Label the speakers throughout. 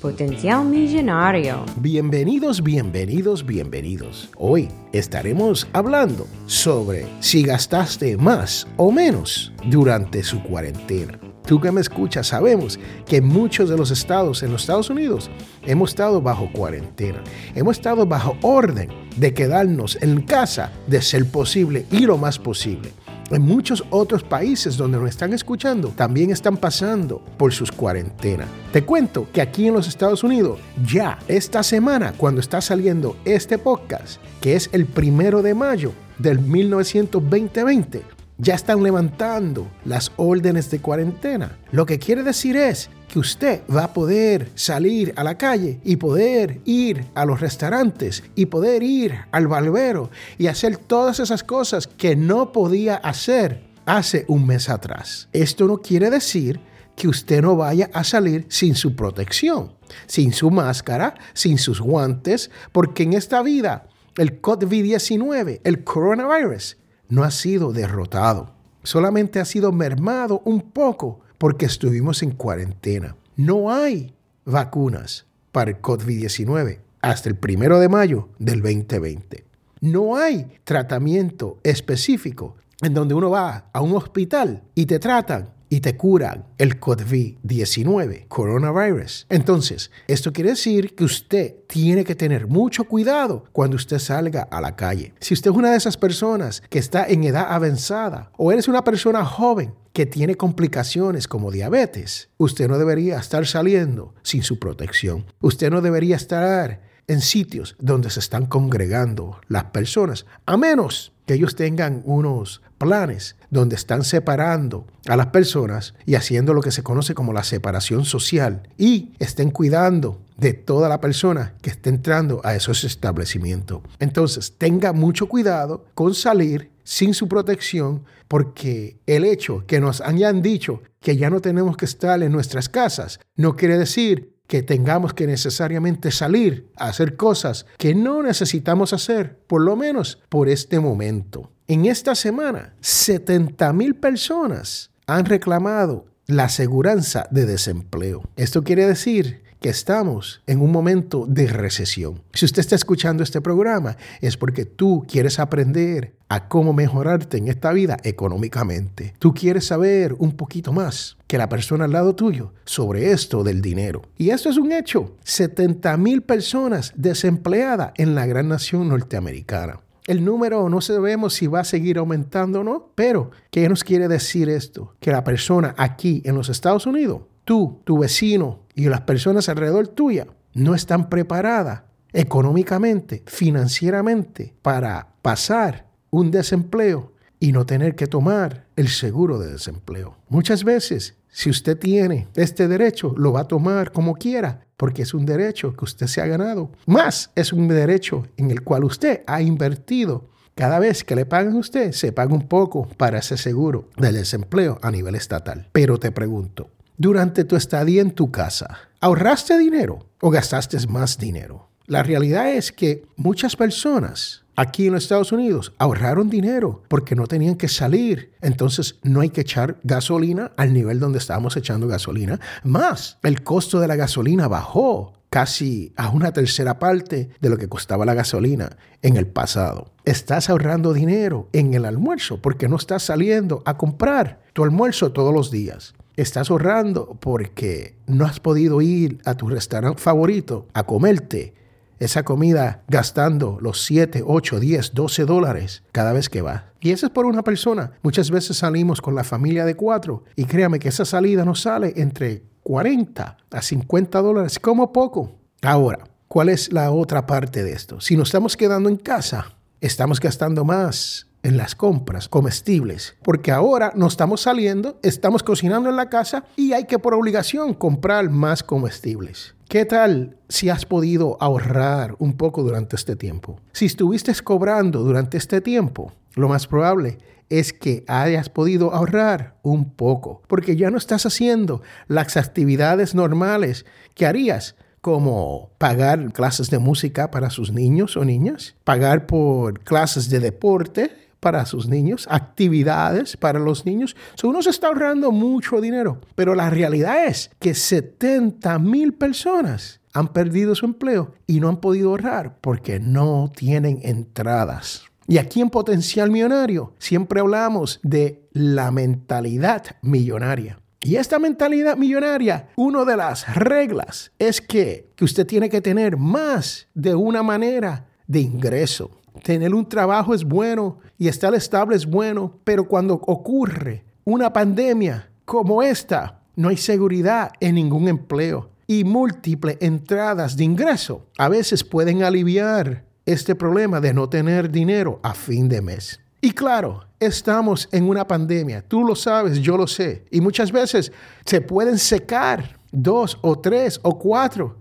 Speaker 1: Potencial Millonario.
Speaker 2: Bienvenidos, bienvenidos, bienvenidos. Hoy estaremos hablando sobre si gastaste más o menos durante su cuarentena. Tú que me escuchas, sabemos que muchos de los estados en los Estados Unidos hemos estado bajo cuarentena. Hemos estado bajo orden de quedarnos en casa de ser posible y lo más posible en muchos otros países donde nos están escuchando también están pasando por sus cuarentenas. Te cuento que aquí en los Estados Unidos, ya esta semana, cuando está saliendo este podcast, que es el primero de mayo del 1920, ya están levantando las órdenes de cuarentena. Lo que quiere decir es que usted va a poder salir a la calle y poder ir a los restaurantes y poder ir al barbero y hacer todas esas cosas que no podía hacer hace un mes atrás. Esto no quiere decir que usted no vaya a salir sin su protección, sin su máscara, sin sus guantes, porque en esta vida el COVID-19, el coronavirus, no ha sido derrotado, solamente ha sido mermado un poco porque estuvimos en cuarentena. No hay vacunas para el COVID-19 hasta el primero de mayo del 2020. No hay tratamiento específico en donde uno va a un hospital y te tratan y te curan el COVID-19, coronavirus. Entonces, esto quiere decir que usted tiene que tener mucho cuidado cuando usted salga a la calle. Si usted es una de esas personas que está en edad avanzada o eres una persona joven que tiene complicaciones como diabetes, usted no debería estar saliendo sin su protección. Usted no debería estar en sitios donde se están congregando las personas, a menos que ellos tengan unos planes donde están separando a las personas y haciendo lo que se conoce como la separación social y estén cuidando de toda la persona que esté entrando a esos establecimientos. Entonces, tenga mucho cuidado con salir sin su protección porque el hecho que nos hayan dicho que ya no tenemos que estar en nuestras casas no quiere decir que tengamos que necesariamente salir a hacer cosas que no necesitamos hacer, por lo menos por este momento. En esta semana, 70 mil personas han reclamado la aseguranza de desempleo. Esto quiere decir que estamos en un momento de recesión. Si usted está escuchando este programa es porque tú quieres aprender a cómo mejorarte en esta vida económicamente. Tú quieres saber un poquito más que la persona al lado tuyo sobre esto del dinero. Y esto es un hecho. 70 mil personas desempleadas en la gran nación norteamericana. El número no sabemos si va a seguir aumentando o no, pero ¿qué nos quiere decir esto? Que la persona aquí en los Estados Unidos, tú, tu vecino y las personas alrededor tuya no están preparadas económicamente, financieramente, para pasar un desempleo y no tener que tomar el seguro de desempleo. Muchas veces, si usted tiene este derecho, lo va a tomar como quiera, porque es un derecho que usted se ha ganado. Más es un derecho en el cual usted ha invertido. Cada vez que le pagan a usted, se paga un poco para ese seguro del desempleo a nivel estatal. Pero te pregunto, durante tu estadía en tu casa, ¿ahorraste dinero o gastaste más dinero? La realidad es que muchas personas aquí en los Estados Unidos ahorraron dinero porque no tenían que salir. Entonces no hay que echar gasolina al nivel donde estábamos echando gasolina. Más, el costo de la gasolina bajó casi a una tercera parte de lo que costaba la gasolina en el pasado. Estás ahorrando dinero en el almuerzo porque no estás saliendo a comprar tu almuerzo todos los días. Estás ahorrando porque no has podido ir a tu restaurante favorito a comerte esa comida gastando los 7, 8, 10, 12 dólares cada vez que vas. Y eso es por una persona. Muchas veces salimos con la familia de cuatro y créame que esa salida nos sale entre 40 a 50 dólares como poco. Ahora, ¿cuál es la otra parte de esto? Si nos estamos quedando en casa, estamos gastando más en las compras comestibles, porque ahora no estamos saliendo, estamos cocinando en la casa y hay que por obligación comprar más comestibles. ¿Qué tal si has podido ahorrar un poco durante este tiempo? Si estuviste cobrando durante este tiempo, lo más probable es que hayas podido ahorrar un poco, porque ya no estás haciendo las actividades normales que harías como pagar clases de música para sus niños o niñas, pagar por clases de deporte para sus niños, actividades para los niños. uno se está ahorrando mucho dinero, pero la realidad es que 70 mil personas han perdido su empleo y no han podido ahorrar porque no tienen entradas. Y aquí en Potencial Millonario siempre hablamos de la mentalidad millonaria. Y esta mentalidad millonaria, una de las reglas es que, que usted tiene que tener más de una manera de ingreso. Tener un trabajo es bueno y estar estable es bueno, pero cuando ocurre una pandemia como esta, no hay seguridad en ningún empleo y múltiples entradas de ingreso a veces pueden aliviar este problema de no tener dinero a fin de mes. Y claro, estamos en una pandemia, tú lo sabes, yo lo sé, y muchas veces se pueden secar dos o tres o cuatro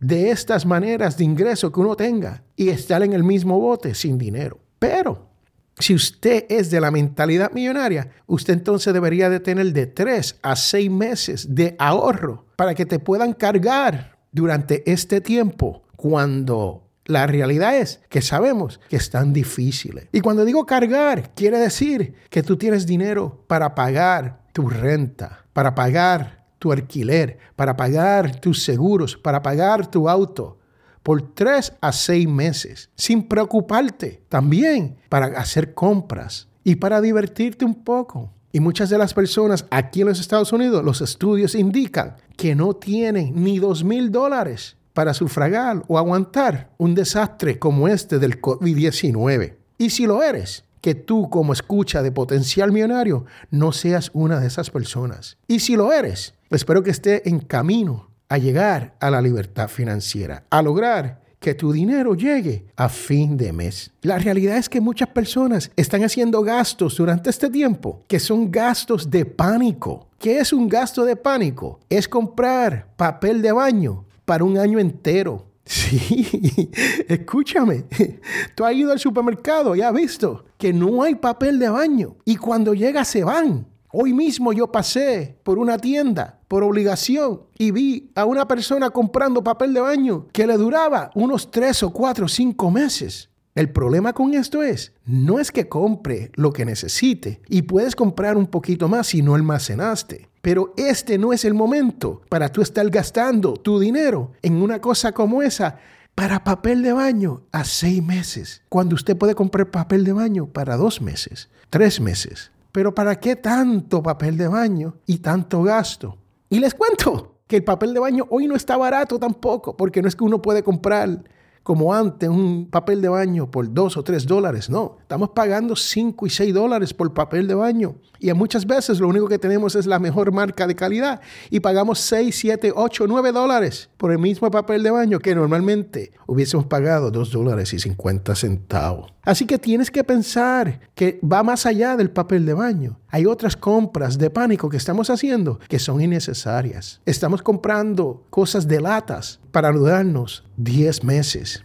Speaker 2: de estas maneras de ingreso que uno tenga y estar en el mismo bote sin dinero. Pero si usted es de la mentalidad millonaria, usted entonces debería de tener de tres a seis meses de ahorro para que te puedan cargar durante este tiempo cuando la realidad es que sabemos que están difíciles. Y cuando digo cargar, quiere decir que tú tienes dinero para pagar tu renta, para pagar tu alquiler, para pagar tus seguros, para pagar tu auto por tres a seis meses, sin preocuparte. También para hacer compras y para divertirte un poco. Y muchas de las personas aquí en los Estados Unidos, los estudios indican que no tienen ni dos mil dólares para sufragar o aguantar un desastre como este del COVID-19. Y si lo eres, que tú como escucha de potencial millonario no seas una de esas personas. Y si lo eres, espero que esté en camino a llegar a la libertad financiera, a lograr que tu dinero llegue a fin de mes. La realidad es que muchas personas están haciendo gastos durante este tiempo que son gastos de pánico. ¿Qué es un gasto de pánico? Es comprar papel de baño para un año entero. Sí, escúchame, tú has ido al supermercado y has visto que no hay papel de baño y cuando llega se van. Hoy mismo yo pasé por una tienda por obligación y vi a una persona comprando papel de baño que le duraba unos tres o cuatro o cinco meses. El problema con esto es, no es que compre lo que necesite y puedes comprar un poquito más si no almacenaste. Pero este no es el momento para tú estar gastando tu dinero en una cosa como esa para papel de baño a seis meses, cuando usted puede comprar papel de baño para dos meses, tres meses. Pero ¿para qué tanto papel de baño y tanto gasto? Y les cuento que el papel de baño hoy no está barato tampoco, porque no es que uno puede comprar como antes un papel de baño por dos o tres dólares. No, estamos pagando cinco y seis dólares por papel de baño. Y muchas veces lo único que tenemos es la mejor marca de calidad y pagamos seis, siete, ocho, nueve dólares por el mismo papel de baño que normalmente hubiésemos pagado dos dólares y cincuenta centavos. Así que tienes que pensar que va más allá del papel de baño. Hay otras compras de pánico que estamos haciendo que son innecesarias. Estamos comprando cosas de latas para durarnos 10 meses.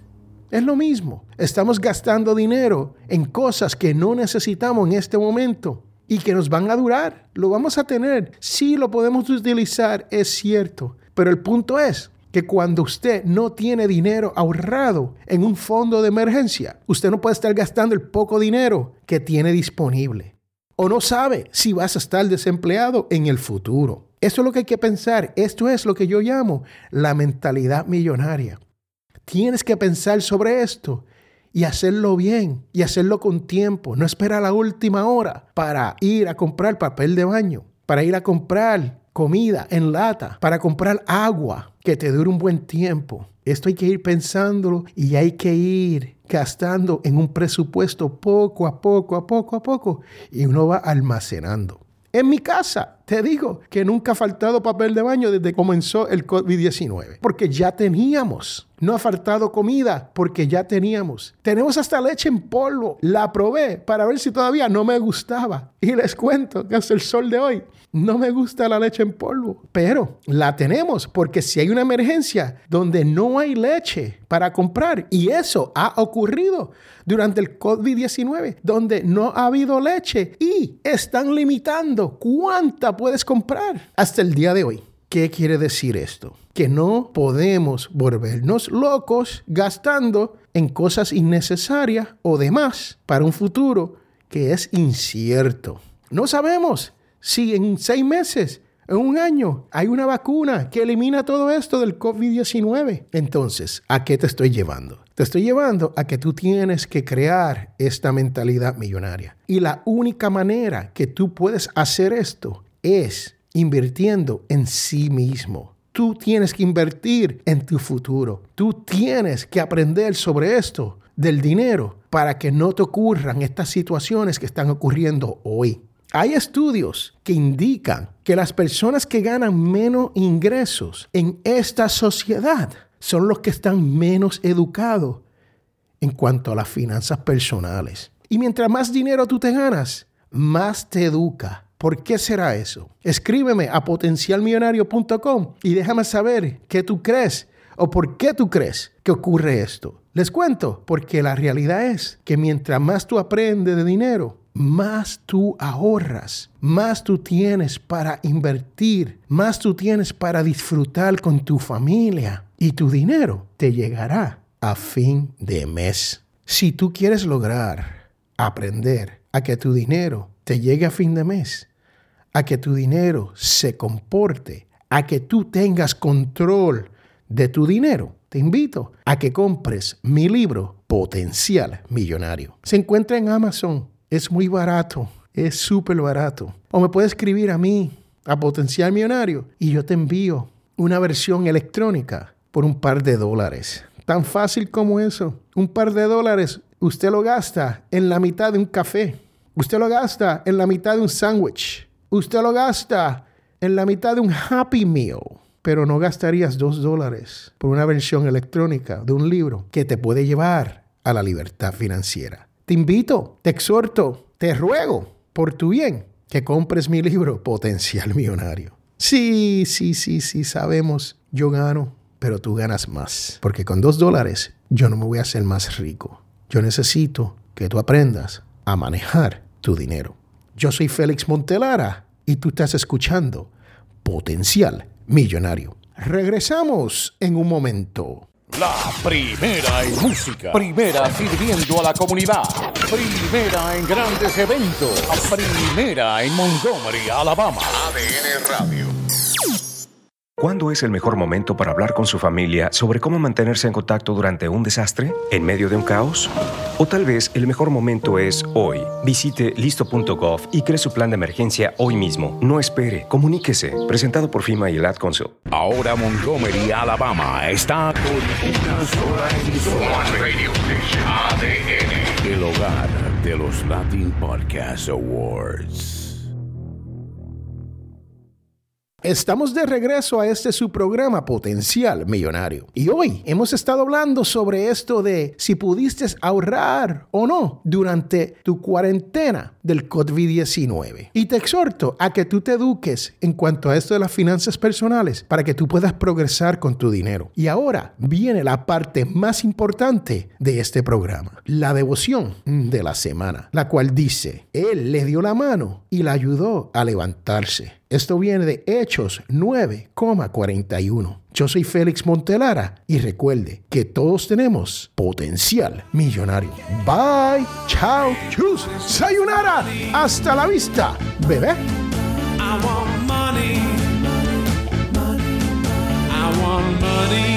Speaker 2: Es lo mismo. Estamos gastando dinero en cosas que no necesitamos en este momento y que nos van a durar. Lo vamos a tener. Sí lo podemos utilizar, es cierto. Pero el punto es que cuando usted no tiene dinero ahorrado en un fondo de emergencia, usted no puede estar gastando el poco dinero que tiene disponible. O no sabe si vas a estar desempleado en el futuro. Eso es lo que hay que pensar. Esto es lo que yo llamo la mentalidad millonaria. Tienes que pensar sobre esto y hacerlo bien y hacerlo con tiempo. No esperar la última hora para ir a comprar papel de baño, para ir a comprar comida en lata, para comprar agua que te dure un buen tiempo. Esto hay que ir pensándolo y hay que ir gastando en un presupuesto poco a poco, a poco a poco, y uno va almacenando. En mi casa, te digo que nunca ha faltado papel de baño desde que comenzó el COVID-19, porque ya teníamos. No ha faltado comida porque ya teníamos. Tenemos hasta leche en polvo. La probé para ver si todavía no me gustaba. Y les cuento que hasta el sol de hoy no me gusta la leche en polvo. Pero la tenemos porque si hay una emergencia donde no hay leche para comprar, y eso ha ocurrido durante el COVID-19, donde no ha habido leche y están limitando cuánta puedes comprar hasta el día de hoy. ¿Qué quiere decir esto? Que no podemos volvernos locos gastando en cosas innecesarias o demás para un futuro que es incierto. No sabemos si en seis meses, en un año, hay una vacuna que elimina todo esto del COVID-19. Entonces, ¿a qué te estoy llevando? Te estoy llevando a que tú tienes que crear esta mentalidad millonaria. Y la única manera que tú puedes hacer esto es invirtiendo en sí mismo. Tú tienes que invertir en tu futuro. Tú tienes que aprender sobre esto del dinero para que no te ocurran estas situaciones que están ocurriendo hoy. Hay estudios que indican que las personas que ganan menos ingresos en esta sociedad son los que están menos educados en cuanto a las finanzas personales. Y mientras más dinero tú te ganas, más te educa ¿Por qué será eso? Escríbeme a potencialmillonario.com y déjame saber qué tú crees o por qué tú crees que ocurre esto. Les cuento, porque la realidad es que mientras más tú aprendes de dinero, más tú ahorras, más tú tienes para invertir, más tú tienes para disfrutar con tu familia y tu dinero te llegará a fin de mes. Si tú quieres lograr aprender a que tu dinero te llegue a fin de mes, a que tu dinero se comporte, a que tú tengas control de tu dinero, te invito a que compres mi libro Potencial Millonario. Se encuentra en Amazon, es muy barato, es súper barato. O me puedes escribir a mí, a Potencial Millonario, y yo te envío una versión electrónica por un par de dólares. Tan fácil como eso. Un par de dólares, usted lo gasta en la mitad de un café Usted lo gasta en la mitad de un sándwich. Usted lo gasta en la mitad de un Happy Meal. Pero no gastarías dos dólares por una versión electrónica de un libro que te puede llevar a la libertad financiera. Te invito, te exhorto, te ruego por tu bien que compres mi libro Potencial Millonario. Sí, sí, sí, sí, sabemos, yo gano, pero tú ganas más. Porque con dos dólares yo no me voy a hacer más rico. Yo necesito que tú aprendas a manejar tu dinero. Yo soy Félix Montelara y tú estás escuchando Potencial Millonario. Regresamos en un momento.
Speaker 3: La primera en música, primera sirviendo a la comunidad, primera en grandes eventos, primera en Montgomery, Alabama. ADN Radio.
Speaker 4: ¿Cuándo es el mejor momento para hablar con su familia sobre cómo mantenerse en contacto durante un desastre? ¿En medio de un caos? O tal vez el mejor momento es hoy. Visite listo.gov y cree su plan de emergencia hoy mismo. No espere, comuníquese. Presentado por FIMA y el Ad.
Speaker 3: Ahora Montgomery, Alabama está con una sola emisora. Radio ADN. El hogar de los Latin Podcast Awards.
Speaker 2: Estamos de regreso a este su programa Potencial Millonario. Y hoy hemos estado hablando sobre esto de si pudiste ahorrar o no durante tu cuarentena del COVID-19. Y te exhorto a que tú te eduques en cuanto a esto de las finanzas personales para que tú puedas progresar con tu dinero. Y ahora viene la parte más importante de este programa, la devoción de la semana, la cual dice, Él le dio la mano y la ayudó a levantarse. Esto viene de Hechos 9,41. Yo soy Félix Montelara y recuerde que todos tenemos potencial millonario. Bye, chao, chus, sayonara, hasta la vista, bebé. I want money, I want money.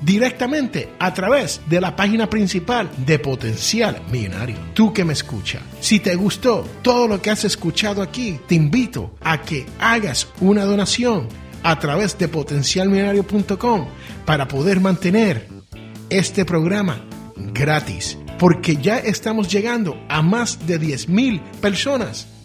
Speaker 2: directamente a través de la página principal de Potencial Millonario. Tú que me escucha, si te gustó todo lo que has escuchado aquí, te invito a que hagas una donación a través de potencialmillonario.com para poder mantener este programa gratis, porque ya estamos llegando a más de 10 mil personas